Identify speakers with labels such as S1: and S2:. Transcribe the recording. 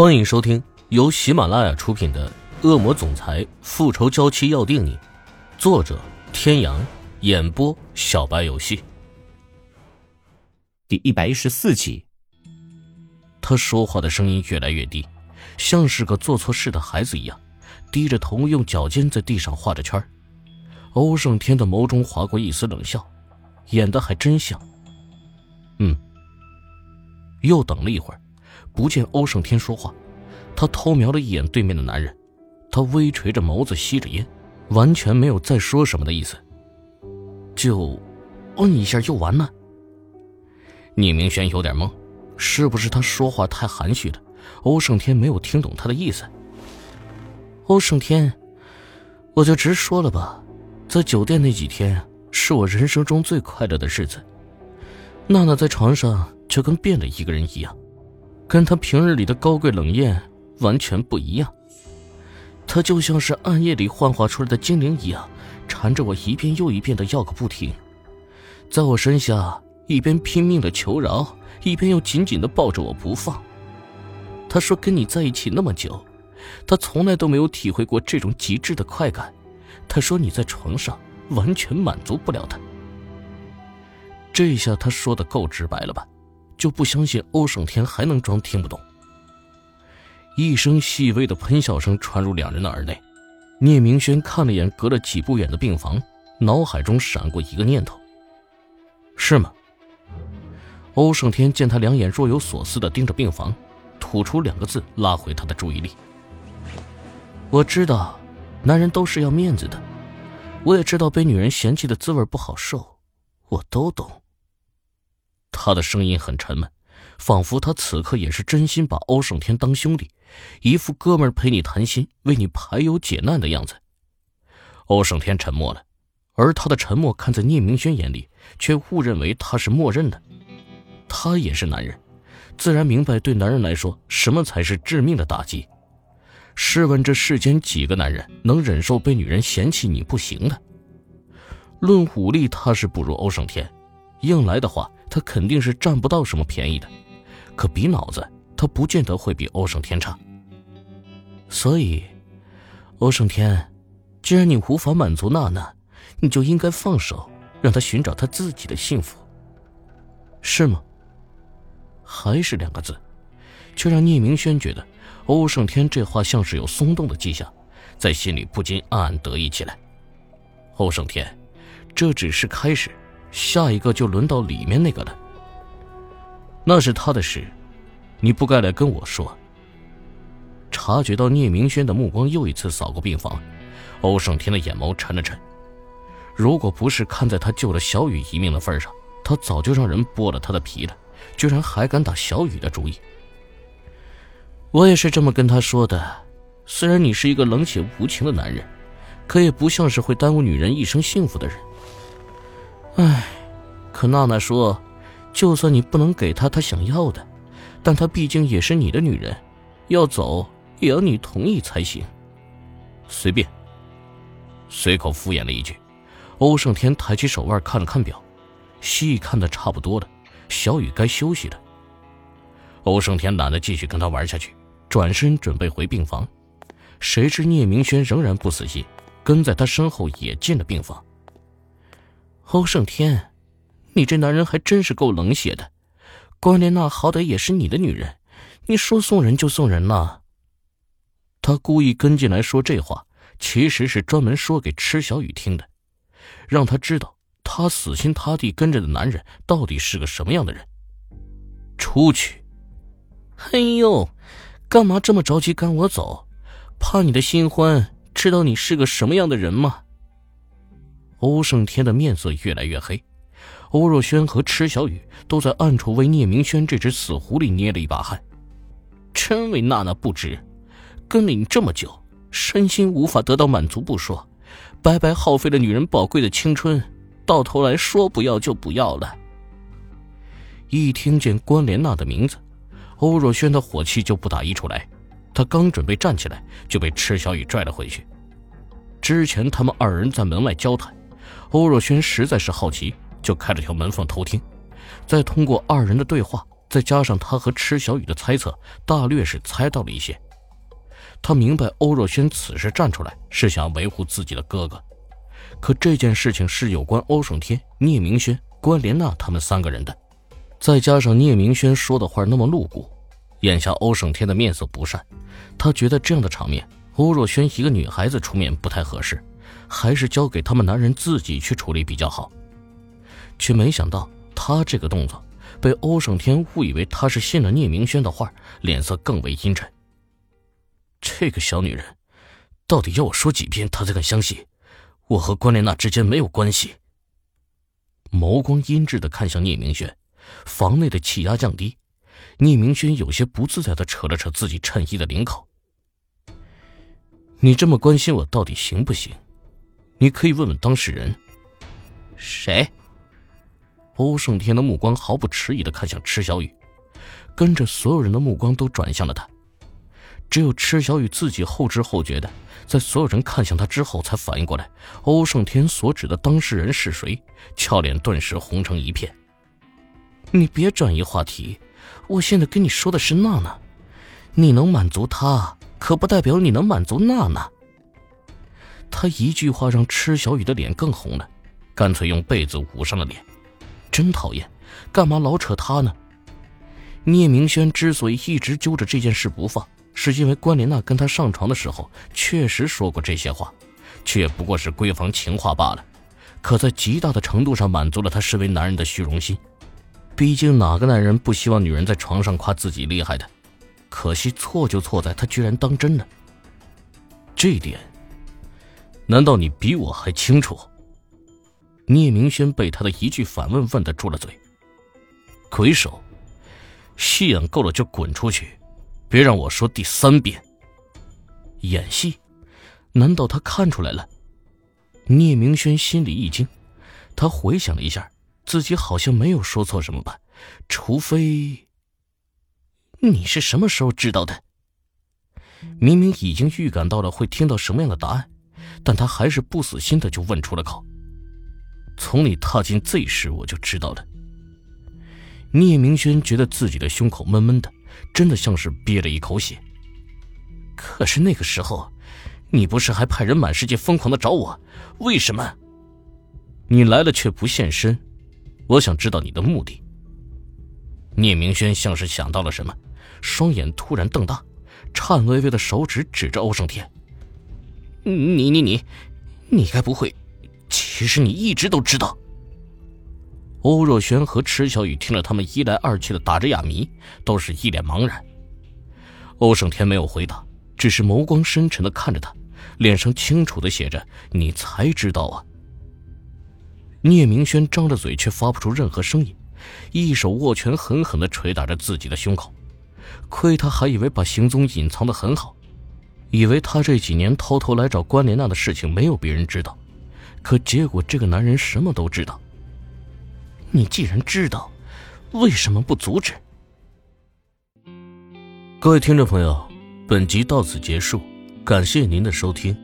S1: 欢迎收听由喜马拉雅出品的《恶魔总裁复仇娇妻要定你》，作者：天阳，演播：小白游戏。
S2: 第一百一十四集。
S1: 他说话的声音越来越低，像是个做错事的孩子一样，低着头用脚尖在地上画着圈欧胜天的眸中划过一丝冷笑，演的还真像。嗯。又等了一会儿。不见欧胜天说话，他偷瞄了一眼对面的男人，他微垂着眸子吸着烟，完全没有再说什么的意思。就，嗯一下就完了。聂明轩有点懵，是不是他说话太含蓄了？欧胜天没有听懂他的意思。欧胜天，我就直说了吧，在酒店那几天是我人生中最快乐的日子。娜娜在床上就跟变了一个人一样。跟他平日里的高贵冷艳完全不一样，他就像是暗夜里幻化出来的精灵一样，缠着我一遍又一遍的要个不停，在我身下一边拼命的求饶，一边又紧紧的抱着我不放。他说：“跟你在一起那么久，他从来都没有体会过这种极致的快感。”他说：“你在床上完全满足不了他。”这下他说的够直白了吧？就不相信欧胜天还能装听不懂。一声细微的喷笑声传入两人的耳内，聂明轩看了眼隔了几步远的病房，脑海中闪过一个念头：是吗？欧胜天见他两眼若有所思的盯着病房，吐出两个字拉回他的注意力：“我知道，男人都是要面子的，我也知道被女人嫌弃的滋味不好受，我都懂。”他的声音很沉闷，仿佛他此刻也是真心把欧胜天当兄弟，一副哥们陪你谈心、为你排忧解难的样子。欧胜天沉默了，而他的沉默看在聂明轩眼里，却误认为他是默认的。他也是男人，自然明白对男人来说什么才是致命的打击。试问这世间几个男人能忍受被女人嫌弃你不行的？论武力，他是不如欧胜天，硬来的话。他肯定是占不到什么便宜的，可比脑子，他不见得会比欧胜天差。所以，欧胜天，既然你无法满足娜娜，你就应该放手，让她寻找她自己的幸福，是吗？还是两个字，却让聂明轩觉得欧胜天这话像是有松动的迹象，在心里不禁暗暗得意起来。欧胜天，这只是开始。下一个就轮到里面那个了。那是他的事，你不该来跟我说。察觉到聂明轩的目光又一次扫过病房，欧胜天的眼眸沉了沉。如果不是看在他救了小雨一命的份上，他早就让人剥了他的皮了，居然还敢打小雨的主意。我也是这么跟他说的。虽然你是一个冷血无情的男人，可也不像是会耽误女人一生幸福的人。唉，可娜娜说，就算你不能给她她想要的，但她毕竟也是你的女人，要走也要你同意才行。随便。随口敷衍了一句，欧胜天抬起手腕看了看表，戏看的差不多了，小雨该休息了。欧胜天懒得继续跟他玩下去，转身准备回病房，谁知聂明轩仍然不死心，跟在他身后也进了病房。欧胜天，你这男人还真是够冷血的。关莲娜好歹也是你的女人，你说送人就送人了。他故意跟进来说这话，其实是专门说给池小雨听的，让他知道他死心塌地跟着的男人到底是个什么样的人。出去！哎呦，干嘛这么着急赶我走？怕你的新欢知道你是个什么样的人吗？欧胜天的面色越来越黑，欧若轩和池小雨都在暗处为聂明轩这只死狐狸捏了一把汗。真为娜娜不值，跟了你这么久，身心无法得到满足不说，白白耗费了女人宝贵的青春，到头来说不要就不要了。一听见关莲娜的名字，欧若轩的火气就不打一处来，他刚准备站起来，就被池小雨拽了回去。之前他们二人在门外交谈。欧若轩实在是好奇，就开了条门缝偷听，再通过二人的对话，再加上他和池小雨的猜测，大略是猜到了一些。他明白欧若轩此时站出来是想维护自己的哥哥，可这件事情是有关欧胜天、聂明轩、关莲娜他们三个人的，再加上聂明轩说的话那么露骨，眼下欧胜天的面色不善，他觉得这样的场面，欧若轩一个女孩子出面不太合适，还是交给他们男人自己去处理比较好。却没想到他这个动作，被欧胜天误以为他是信了聂明轩的话，脸色更为阴沉。这个小女人，到底要我说几遍，她才肯相信我和关莲娜之间没有关系？眸光阴鸷的看向聂明轩，房内的气压降低，聂明轩有些不自在的扯了扯自己衬衣的领口。你这么关心我，到底行不行？你可以问问当事人，
S2: 谁？
S1: 欧胜天的目光毫不迟疑的看向池小雨，跟着所有人的目光都转向了他。只有池小雨自己后知后觉的，在所有人看向他之后，才反应过来欧胜天所指的当事人是谁，俏脸顿时红成一片。你别转移话题，我现在跟你说的是娜娜，你能满足她，可不代表你能满足娜娜。他一句话让池小雨的脸更红了，干脆用被子捂上了脸。真讨厌，干嘛老扯他呢？聂明轩之所以一直揪着这件事不放，是因为关莲娜跟他上床的时候确实说过这些话，却不过是闺房情话罢了。可在极大的程度上满足了他身为男人的虚荣心。毕竟哪个男人不希望女人在床上夸自己厉害的？可惜错就错在他居然当真了。这点，难道你比我还清楚？聂明轩被他的一句反问问得住了嘴。鬼手，戏演够了就滚出去，别让我说第三遍。演戏？难道他看出来了？聂明轩心里一惊，他回想了一下，自己好像没有说错什么吧？除非……你是什么时候知道的？明明已经预感到了会听到什么样的答案，但他还是不死心的就问出了口。从你踏进 Z 时，我就知道了。聂明轩觉得自己的胸口闷闷的，真的像是憋了一口血。可是那个时候，你不是还派人满世界疯狂的找我？为什么？你来了却不现身，我想知道你的目的。聂明轩像是想到了什么，双眼突然瞪大，颤巍巍的手指指着欧胜天：“你你你，你该不会……”其实你一直都知道。欧若轩和池小雨听了他们一来二去的打着哑谜，都是一脸茫然。欧胜天没有回答，只是眸光深沉的看着他，脸上清楚的写着“你才知道啊”。聂明轩张着嘴却发不出任何声音，一手握拳狠狠的捶打着自己的胸口。亏他还以为把行踪隐藏的很好，以为他这几年偷偷来找关莲娜的事情没有别人知道。可结果，这个男人什么都知道。你既然知道，为什么不阻止？各位听众朋友，本集到此结束，感谢您的收听。